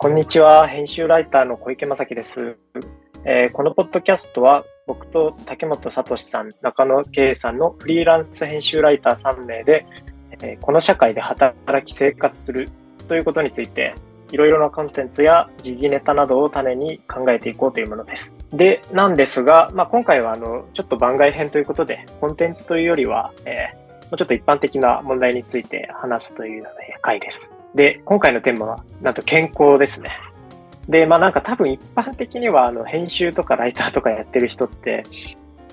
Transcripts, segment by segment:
こんにちは。編集ライターの小池正樹です。えーこのポッドキャストは、僕と竹本聡さん、中野圭さんのフリーランス編集ライター3名で、えーこの社会で働き生活するということについて、いろいろなコンテンツや時事ネタなどを種に考えていこうというものです。で、なんですが、まあ、今回はあの、ちょっと番外編ということで、コンテンツというよりは、えーもうちょっと一般的な問題について話すというような回です。で、今回のテーマは、なんと健康ですね。で、まあなんか多分一般的には、あの、編集とかライターとかやってる人って、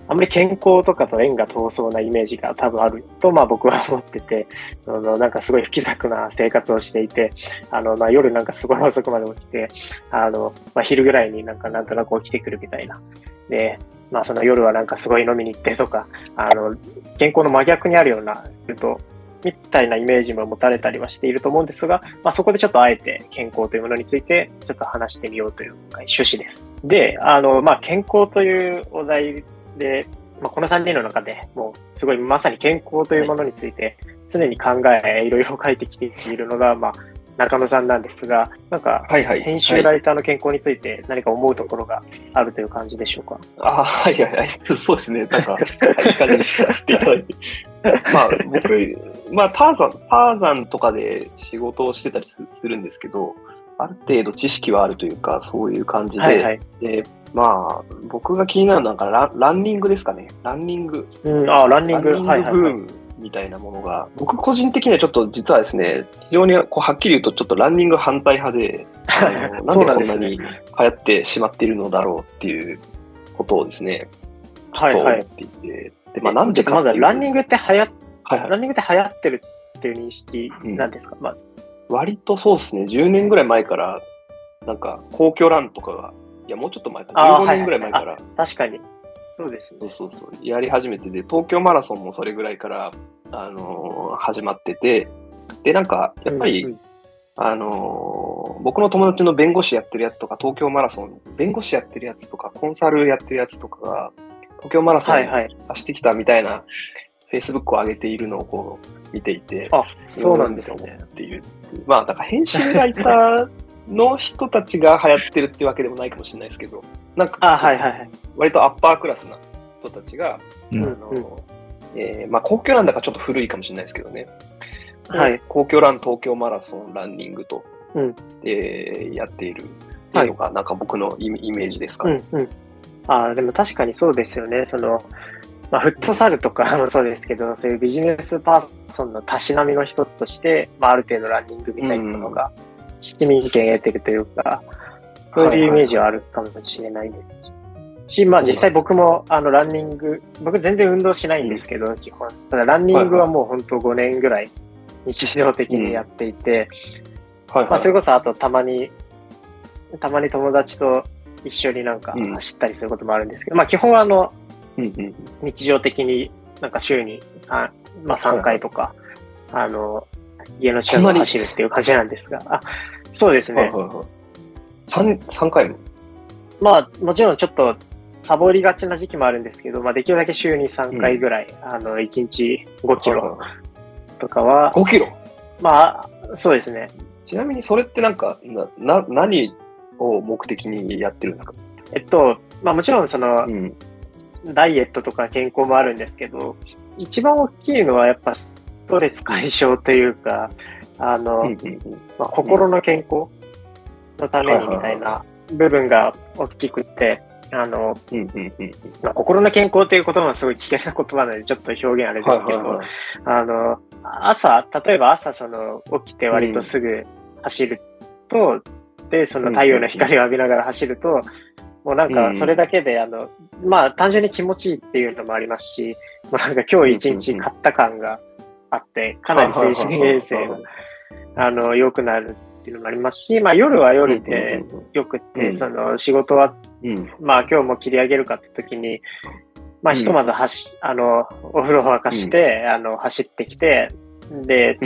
あんまり健康とかと縁が遠そうなイメージが多分あると、まあ僕は思ってて、あの、なんかすごい不気楽な生活をしていて、あの、まあ夜なんかすごい遅くまで起きて、あの、まあ昼ぐらいになんかなんとなく起きてくるみたいな。で、まあその夜はなんかすごい飲みに行ってとか、あの、健康の真逆にあるような、すると、みたいなイメージも持たれたりはしていると思うんですが、まあ、そこでちょっとあえて健康というものについてちょっと話してみようという趣旨です。で、あの、まあ、健康というお題で、まあ、この3人の中でもうすごいまさに健康というものについて常に考え、いろいろ書いてきているのが、まあ、中野さんなんですが、なんか、はいはい。編集ライターの健康について何か思うところがあるという感じでしょうか？あはいはいはい。そうですね。なんか、はい、いい感じに使っていただいて。まあ、僕、まあ、ターザン、ターザンとかで仕事をしてたりすするんですけど、ある程度知識はあるというか、そういう感じで、はいはい。で、まあ、僕が気になるのはラン、ランニングですかね。ランニング。うん、あ、ランニング。ランニン。グブームみたいなものが、僕個人的にはちょっと実はですね、非常にこうはっきり言うとちょっとランニング反対派で、なんでこんなに流行ってしまっているのだろうっていうことをですね、はいはいと思っ。ていて、でまあ、なんでかまずっていうとランニングって流行っはいはい。ランニングって流行ってるっていう認識なんですか、まず。割とそうですね、10年ぐらい前から、なんか皇居ランとかが、いや、もうちょっと前か。な、あー15年ぐらい前から、確かに。そうですね。そう。そうそう、やり始めてで、東京マラソンもそれぐらいから、あのー始まってて、で、なんか、やっぱり、うんうん。あのー僕の友達の弁護士やってるやつとか、東京マラソン、弁護士やってるやつとか、コンサルやってるやつとかが、東京マラソン。走ってきたみたいな、フェイスブックを上げているのをこう見ていて、あ、そうなんですね。っていう。まあ、だから編集ライターの人たちが流行ってるってわけでもないかもしれないですけど、なんか、あ、はいはいはい。割とアッパークラスな人たちが、うんあの、えーまあ、皇居ランだからちょっと古いかもしれないですけどね。はい。皇居ラン、東京マラソン、ランニングと、うんえーやっているっていうのが、なんか僕のイメイメージですかね。うんうん。あ、でも確かにそうですよね。その、まあ、フットサルとかもそうですけど、そういうビジネスパーソンのたしなみの一つとして、まあ、ある程度ランニングみたいなものが市民権得てるというか、そういうイメージはあるかもしれないですし、まあ実際僕もあのランニング、僕全然運動しないんですけど、基本。ただランニングはもう本当5年ぐらい日常的にやっていて、はいはい。まあそれこそあとたまに、たまに友達と一緒になんかうん走ったりすることもあるんですけど、まあ基本はあのうんうん日常的になんか週にあ、まあ3回とか、あの、家の近くを走るっていう感じなんですが、あ、そうですね。はいはいはい。3, 三回も？まあもちろんちょっとサボりがちな時期もあるんですけど、まあできるだけ週に3回ぐらい、あの、1日5キロとかは、5キロ？まあ、そうですね。ちなみにそれってなんか、な、な何を目的にやってるんですか？えっと、まあもちろんその、ん。ダイエットとか健康もあるんですけど、一番大きいのはやっぱストレス解消というか、あの、うんうんまあ、心の健康のためにみたいな部分が大きくって、あの、うんうんうんまあ、心の健康っていう言葉はすごい危険な言葉なのでちょっと表現あれですけど、はいはいはい。あの、朝、例えば朝その起きて割とすぐ走ると、で、その太陽の光を浴びながら走ると、もうなんかそれだけで、あの、まあ単純に気持ちいいっていうのもありますし、もうなんか今日一日買った感があって、かなり精神衛生が、あの、良くなるっていうのもありますし、まあ夜は夜でよくって、うんその仕事はうん。まあ今日も切り上げるかって時に、まあうん。ひとまず走、あの、お風呂を沸かして、あの、走ってきて、で、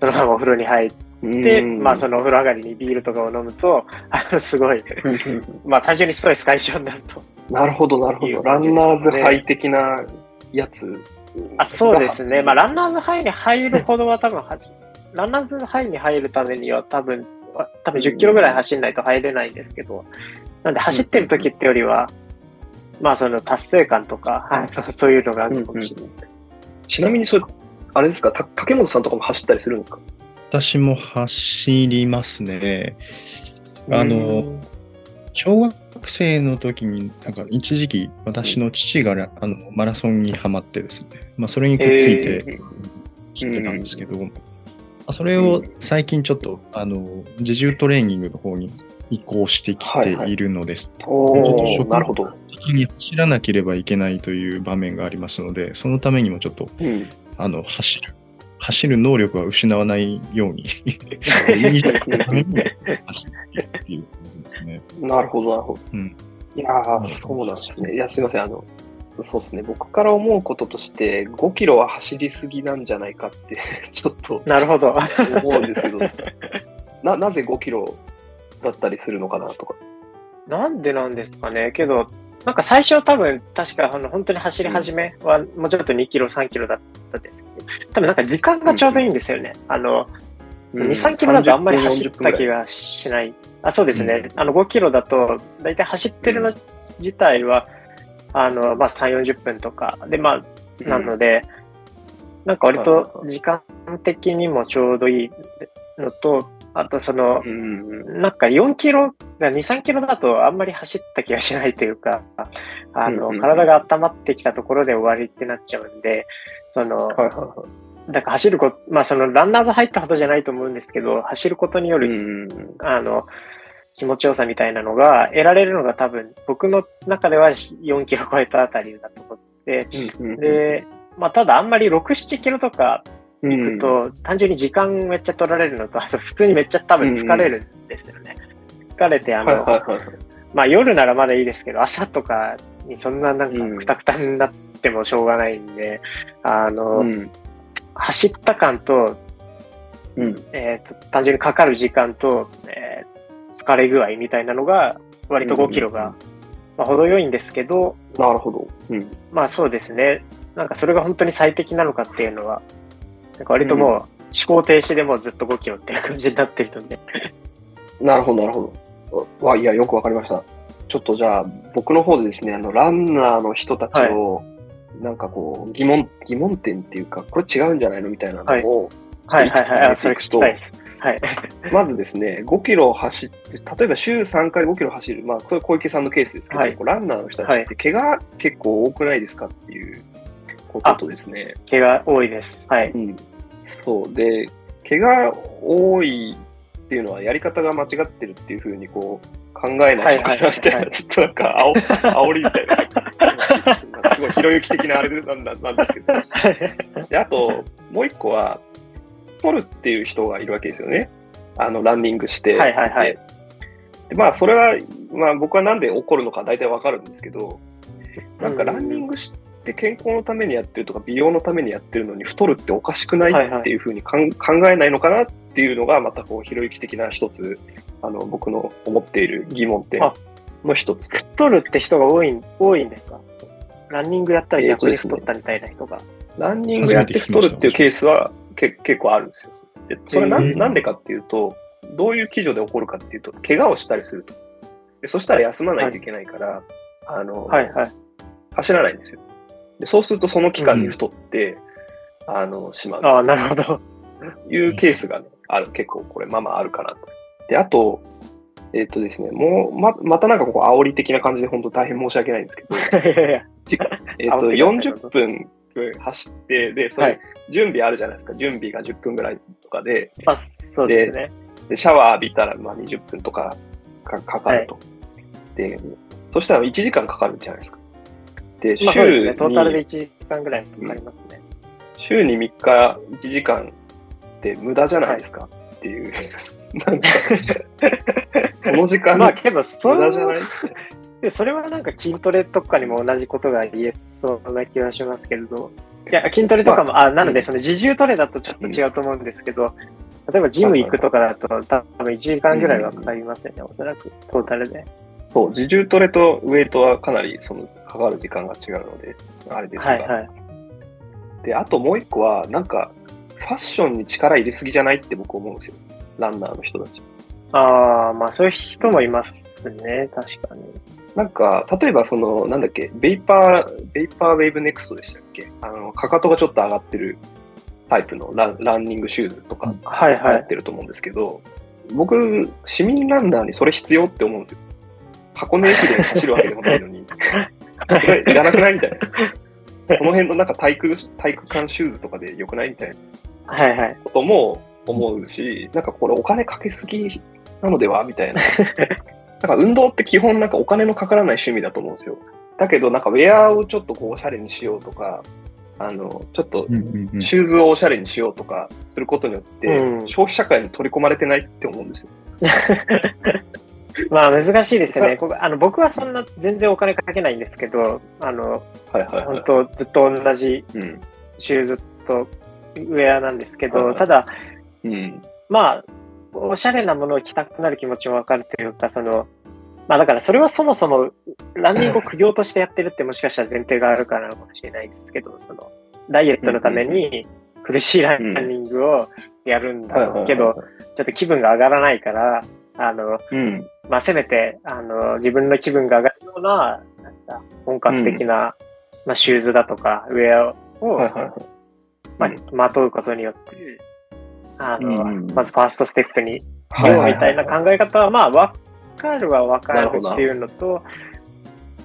そのままお風呂に入っうんて、うん。まあそのお風呂上がりにビールとかを飲むと、あの、すごい、まあ単純にストレス解消になると。なるほど、なるほど。ランナーズハイ的なやつ。あ、そうですね。まあランナーズハイに入るほどは多分はじ、ランナーズハイに入るためには多分、多分10キロぐらい走んないと入れないんですけど、なんで走ってる時ってよりは、まあその達成感とか、そういうのがあるかもしれないです。ちなみにそれ、あれですか、た竹本さんとかも走ったりするんですか？私も走りますね。あの、小学生の時に、なんか一時期、私の父がらあのマラソンにハマってですね、まあ、それにくっついてえ知ってたんですけど、まあそれを最近ちょっと、あの、自重トレーニングの方に移行してきているのです。おちょっとー食なるほど。的に走らなければいけないという場面がありますので、そのためにもちょっと、うん。あの、走る。走る能力は失わないように、いいために走るっていう感じですね。なるほど、なるほど。うんいやー、そうなんですね。いや、すいません。あの、そうですね。僕から思うこととして、5キロは走りすぎなんじゃないかって、ちょっとなるほど。思うんですけど、な、なぜ5キロだったりするのかなとか。なんでなんですかね。けど、なんか最初は多分、確かあの本当に走り始めはもうちょっと2キロ、3キロだったんですけど、多分なんか時間がちょうどいいんですよね。あの、2、3キロだとあんまり走った気がしない。あ、そうですね。あの5キロだと、だいたい走ってるの自体は、あの、まあ3、40分とか。で、まあ、なので、なんか割と時間的にもちょうどいいのと、あとその、うん。うんなんか4キロ、2、3キロだとあんまり走った気がしないというか、あの、うんうんうん。体が温まってきたところで終わりってなっちゃうんで、その。だから走ること、まあそのランナーズ入ったほどじゃないと思うんですけど、走ることにようる、んあの、気持ちよさみたいなのが得られるのが多分、僕の中では4キロ超えたあたりだと思って、で、まあただあんまり6、7キロとかうん、行くと、単純に時間めっちゃ取られるのと、あと普通にめっちゃ多分疲れるんですよね。疲れて、あの、はいはいはいはい。まあ夜ならまだいいですけど、朝とかにそんななんうんかくたくたになってもしょうがないんで、あの、うん走った感と、うんえっ、と、単純にかかる時間と、えー疲れ具合みたいなのが、割と5キロが、うんうんまあ、程よいんですけど、なるほど。うんまあそうですね。なんかそれが本当に最適なのかっていうのは、なんか割ともう思考停止でもうずっと5キロっていう感じになっているので。なるほど、なるほど。わ、いや、よくわかりました。ちょっとじゃあ、僕の方でですね、あの、ランナーの人たちを、なんかこう、疑問、疑問点っていうか、これ違うんじゃないのみたいなのを、はいはいくつかそれ聞きたいです。はい。まずですね、5キロ走って、例えば週3回5キロ走る、まあ、これ小池さんのケースですけど、はいランナーの人たちって、怪我結構多くないですかっていうこととですね、毛が多いです。はい。うん、そう。で、怪我多いっていうのはやり方が間違ってるっていうふうにこう考えないとかはいはいはいみたいな、ちょっとなんかあお煽りみたいな。すごいひろゆき的なあれなんだなんですけど。で、あと、もう一個は、取るっていう人がいるわけですよね。あの、ランニングして。はいはいはいでまあ、それは、まあ僕はなんで起こるのか大体わかるんですけど、なんかランニングして健康のためにやってるとか美容のためにやってるのに太るっておかしくないっていうふうにかん考えないのかなっていうのがまたこうひろゆき的な一つあの僕の思っている疑問点あの一つと。太るって人が多い、多いんですか？ランニングやったら逆に太ったみたいな人が。ランニングやって太るっていうケースはけ結構あるんですよ。でそれなんなんでかっていうと、どういう基準で起こるかっていうと、怪我をしたりすると。でそしたら休まないといけないから、あの、はいはい。走らないんですよ。でそうするとその期間に太って、あの、しまう。ああ、なるほど。いうケースがね、ある、結構これ、まあまああるかなと。で、あと、えっ、とですね、もう、ま、またなんかここ煽り的な感じで本当大変申し訳ないんですけど。えっと、煽ってください40分走って、で、それ、はい準備あるじゃないですか。準備が10分ぐらいとかで、まあ、そうですね。でシャワー浴びたらまあ20分とかかかかると。で、そしたら1時間かかるじゃないですか。で、まあそうですね。週トータルでに、1時間ぐらいかかりますね。週に3日1時間って無駄じゃないですかっていう。なんか、この時間まあけど、そ無駄じゃなれい？でそれはなんか筋トレとかにも同じことが言えそうな気がしますけれど。いや、筋トレとかも、あ、なので、その自重トレだとちょっと違うと思うんですけど、例えばジム行くとかだと、多分1時間ぐらいはかかりますよね、おそらく、トータルで。そう、自重トレとウェイトはかなりそのかかる時間が違うので、あれですが。はいはい。で、あともう一個は、なんか、ファッションに力入れすぎじゃないって僕思うんですよ。ランナーの人たち。ああ、まあそういう人もいますね、確かに。なんか、例えばその、なんだっけ、ベイパー、ベイパーウェーブネクストでしたっけ？あの、かかとがちょっと上がってるタイプのランランニングシューズとかはいはい流行っ。てると思うんですけど、僕、市民ランナーにそれ必要って思うんですよ。箱根駅伝走るわけでもないのに、それいらなくないみたいな。この辺のなんか体育、体育館シューズとかでよくないみたいなはいはい。ことも思うし、なんかこれお金かけすぎなのでは？みたいな。なんか運動って基本なんかお金のかからない趣味だと思うんですよ。だけどなんかウェアをちょっとこうおしゃれにしようとか、あの、ちょっとシューズをおしゃれにしようとかすることによって、うん消費社会に取り込まれてないって思うんですよ。まあ難しいですよね。ここあの僕はそんな全然お金かけないんですけど、あの、はいはいはい。本当ずっと同じうん。シューズとウェアなんですけど、はいはいただ、うん。まあ、おしゃれなものを着たくなる気持ちもわかるというか、その、まあだからそれはそもそもランニングを苦行としてやってるってもしかしたら前提があるからかもしれないですけど、その、ダイエットのために苦しいランニングをやるんだけど、ちょっと気分が上がらないから、あの、うん。まあせめて、あの、自分の気分が上がるような、なんか本格的な、まあシューズだとか、ウェアを。まあうん、まとうことによって、あの、うんまずファーストステップにはいようみたいな考え方は、まあ、わかるはわかるっていうのと、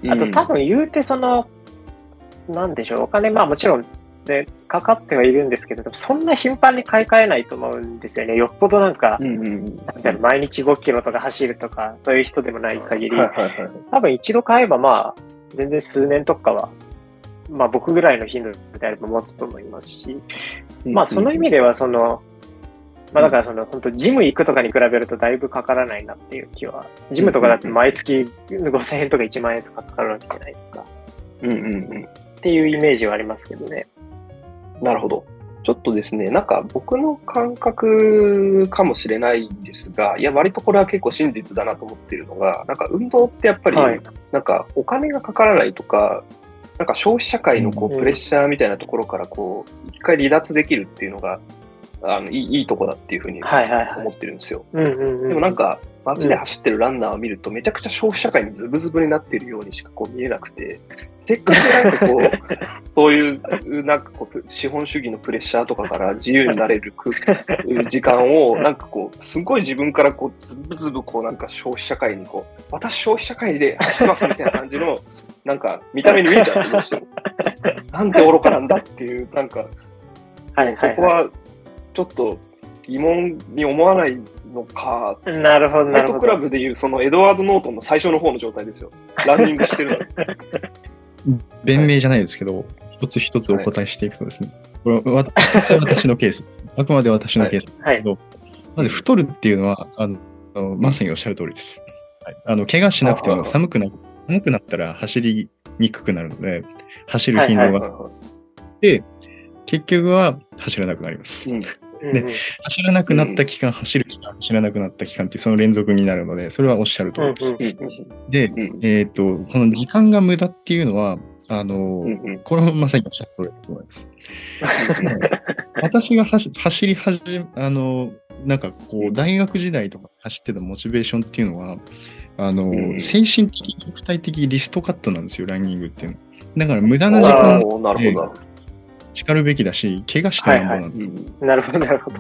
あと多分言うてその、なんでしょう、お金、まあもちろん、で、かかってはいるんですけど、そんな頻繁に買い替えないと思うんですよね。よっぽどなんかう、んうん。なんだろう毎日5キロとか走るとか、そういう人でもない限り、はいはいはい。多分一度買えばまあ、全然数年とかは、まあ僕ぐらいの頻度であれば持つと思いますし、まあその意味ではその、まあだからその本当ジム行くとかに比べるとだいぶかからないなっていう気は、ジムとかだって毎月5000円とか1万円とかかかるわけじゃないですか。うんうんうん。っていうイメージはありますけどね。なるほど。ちょっとですね、なんか僕の感覚かもしれないんですが、いや、割とこれは結構真実だなと思っているのが、なんか運動ってやっぱり、はいなんかお金がかからないとか、なんか消費社会のこうプレッシャーみたいなところからこう、一回離脱できるっていうのが、あのいいいいとこだっていうふうに思ってるんですよ。でもなんか、街で走ってるランナーを見ると、めちゃくちゃ消費社会にズブズブになっているようにしかこう見えなくて、せっかくなんかこう、そういう、なんかこう、資本主義のプレッシャーとかから自由になれるく時間を、なんかこう、すごい自分からこう、ズブズブこう、なんか消費社会にこう、私消費社会で走ってますみたいな感じの、なんか見た目に見えちゃってどうしても。なんて愚かなんだっていう、なんか、はいはいそこはちょっと疑問に思わないのかはい。なるほど、なるほど。ナイトクラブでいうそのエドワード・ノートンの最初の方の状態ですよ。ランニングしてるのに。弁明じゃないですけど、一つ一つお答えしていくとですね、これはわ私のケースです。あくまで私のケースですけど、まず太るっていうのは、あのあのまさにおっしゃる通りです。はい、あの怪我しなくても寒くな寒くなったら走りにくくなるので、走る頻度が、で、結局は走らなくなります。うんうんうん走らなくなった期間、走る期間、走らなくなった期間っていうその連続になるので、それはおっしゃる通りです。うんうんで、うんえっ、と、この時間が無駄っていうのは、あの、うんうんこれもまさにおっしゃる通りだと思います。私が走走り始め、あの、なんかこう、大学時代とか走ってたモチベーションっていうのは、あの、うん精神的、肉体的リストカットなんですよ、ランニングっていうのは。だから無駄な時間おーなるほど。叱るべきだし、怪我してなんぼなんで、うんなるほど、なるほど。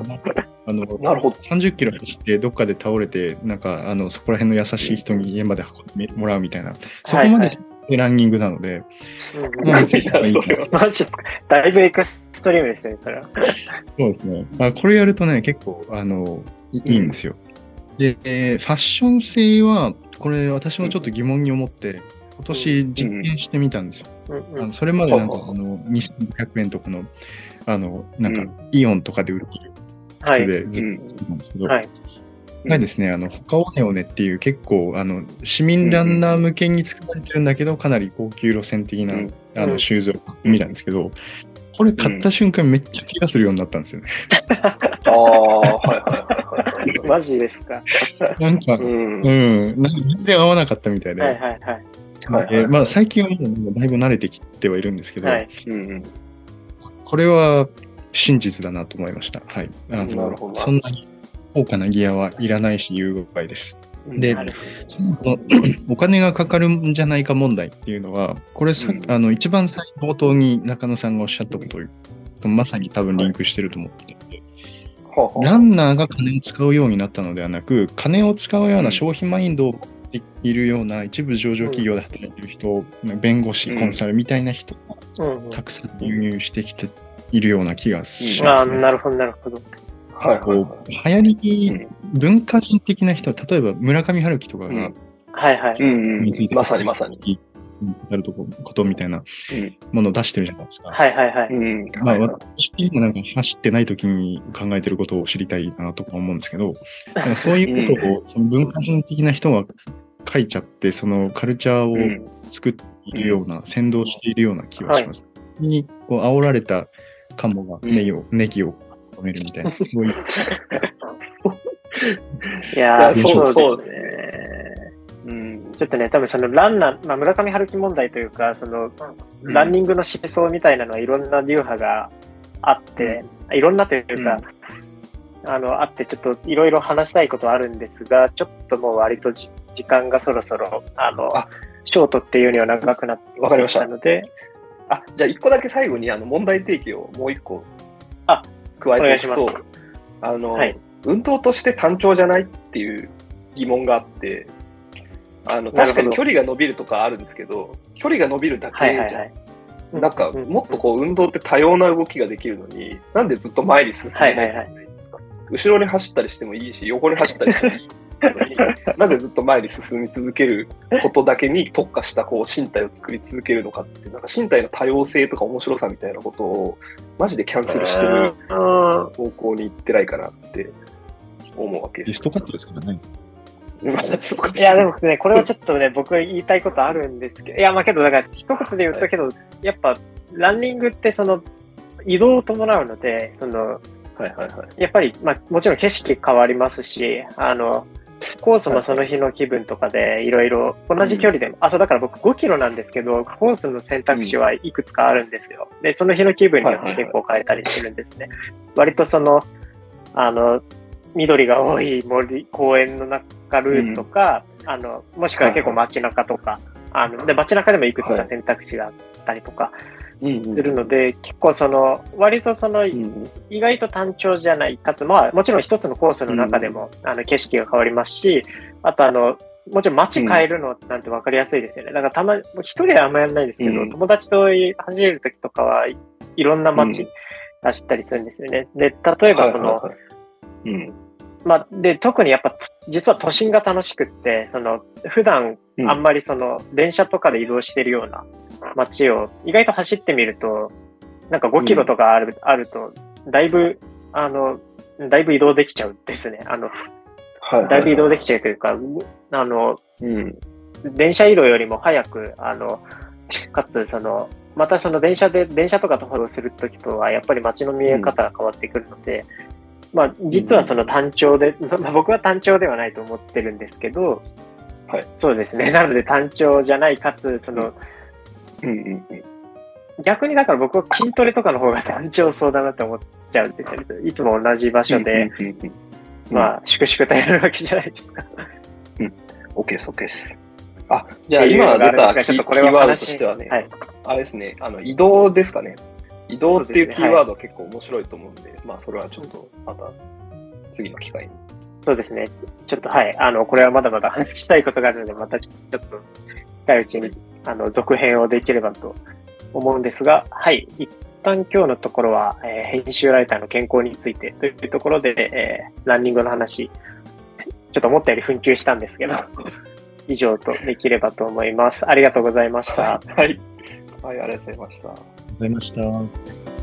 あの、なるほど。30キロ走ってどっかで倒れて、なんか、あの、そこら辺の優しい人に家まで運んでもらうみたいな、そこまでランニングなので、マジですかだいぶエクストリームですね、それは。そうですね。まあ、これやるとね、結構、あの、いいいんですよ。で、えーファッション性は、これ私もちょっと疑問に思って、今年実験してみたんですよ。うんあうんのそれまでなんか、はあの、2500円とかの、あの、なんかうん、イオンとかで売ってるはい。靴でずっうんと着てたんですけど、はい。がですね、あの、ホカオネオネっていう結構、あの、市民ランナー向けに作られてるんだけど、かなり高級路線的な、うんあの、うんシューズを買ってみたんですけど、これ買った瞬間めっちゃ怪我するようになったんですよね。ああ、はいはいはいはい。マジですか。なんか、うん。うん、なんか全然合わなかったみたいで、はいはいはい。はいはいえーまあ、最近はもうだいぶ慣れてきてはいるんですけど、はい。うんうんこれは真実だなと思いました。はい。あのそんなに高価なギアはいらないし、有害です。でそのお金がかかるんじゃないか問題っていうのは、これさ、うんあの一番最冒頭に中野さんがおっしゃったこととまさに多分リンクしてると思っていて、ほうほうランナーが金を使うようになったのではなく、金を使うような消費マインドを持っているような一部上場企業で働いている人、弁護士、うんコンサルみたいな人がたくさん輸入してきているような気がしああ、ますね。なるほど、なるほど。はいはいこはう流行り、うん文化人的な人、例えば村上春樹とかがうんはいはいい。。うんうんについてまさにまさに。やるとこことみたいなうんものを出してるじゃないですか。はいはいはい。うん。まあ、はいはい私的にはなんか走ってない時に考えてることを知りたいなとか思うんですけど、そういうことをその文化人的な人が書いちゃって、そのカルチャーうんを作っているような、先導しているような気がします。にこう煽られたカモがネギを、ネギを止めるみたいな、そういうそう いやー、いやそうそうですね。うん。ちょっとね、多分そのランナー、まあ、村上春樹問題というか、その、ランニングの思想みたいなのはいろんな流派があって、いろんなというか、あの、あって、ちょっといろいろ話したいことはあるんですが、ちょっともう割とじ時間がそろそろ、あの、あ。ショートっていうには長くなってわかりましたので、あ、じゃあ一個だけ最後にあの問題提起をもう一個あ加えていしと、あの、はい。運動として単調じゃないっていう疑問があって、あの確かに距離が伸びるとかあるんですけど、距離が伸びるだけじゃん。はいはいはい。なんか、うんもっとこう、運動って多様な動きができるのに、なんでずっと前に進めないはいはいんですか後ろに走ったりしてもいいし、横に走ったりしてもいいのに、なぜずっと前に進み続けることだけに特化したこう身体を作り続けるのかって、なんか身体の多様性とか面白さみたいなことを、マジでキャンセルしてるうん方向に行ってないかなって思うわけです。リストカットですからね。いや、でもね、これはちょっとね、僕言いたいことあるんですけど、いや、まあけど、だから、一言で言ったけど、やっぱ、ランニングって、その、移動を伴うので、その、はいはいはい。やっぱり、まあ、もちろん景色変わりますし、あの、コースもその日の気分とかで、いろいろ、同じ距離でも、あ、そう、だから僕5キロなんですけど、コースの選択肢はいくつかあるんですよ。で、その日の気分によって結構変えたりするんですね。割とその、あの、緑が多い森、公園の中ルートとか、あの、もしくは結構街中とか、あの、で、街中でもいくつか選択肢があったりとかうんするので、結構その、割とその、うん意外と単調じゃない、かつ、まあ、もちろん一つのコースの中でも、あの、景色が変わりますし、あとあの、もちろん街変えるのなんて分かりやすいですよね。だからたまに、一人はあんまやんないですけど、うん。友達と走れる時とかはい、いろんな街うん。走ったりするんですよね。で、例えばその、はいはいはい。うんまあ、で、特にやっぱ、実は都心が楽しくって、その、普段、うん。あんまりその、電車とかで移動してるような街を、意外と走ってみると、なんか5キロとかある、あると、だいぶ、あの、だいぶ移動できちゃうんですね。あの、はいだいぶ移動できちゃうというか、あの、うん。電車移動よりも早く、あの、かつ、その、またその電車で、電車とかとフォローするときとは、やっぱり街の見え方が変わってくるので、まあ、実はその単調で、まあ、僕は単調ではないと思ってるんですけど、はい。そうですね。なので単調じゃない、かつ、その、うんうんうん逆にだから僕は筋トレとかの方が単調そうだなって思っちゃうんですよね。いつも同じ場所で、うんうんうんうんまあ、粛々とやるわけじゃないですか。OK です、OK です。あ、じゃあ今出たキーですがちょっとこれキーワードは話としてはね、はい。あれですね、あの移動ですかね。移動っていうキーワードは結構面白いと思うんで、まあそれはちょっとまた次の機会に。そうですね。ちょっとはい。あの、これはまだまだ話したいことがあるので、またちょっと近いうちに、あの、続編をできればと思うんですが、はい。一旦今日のところは、えー編集ライターの健康についてというところで、えーランニングの話、ちょっと思ったより紛糾したんですけど、以上とできればと思います。ありがとうございました。はい。はい、ありがとうございました。ありがとうございました。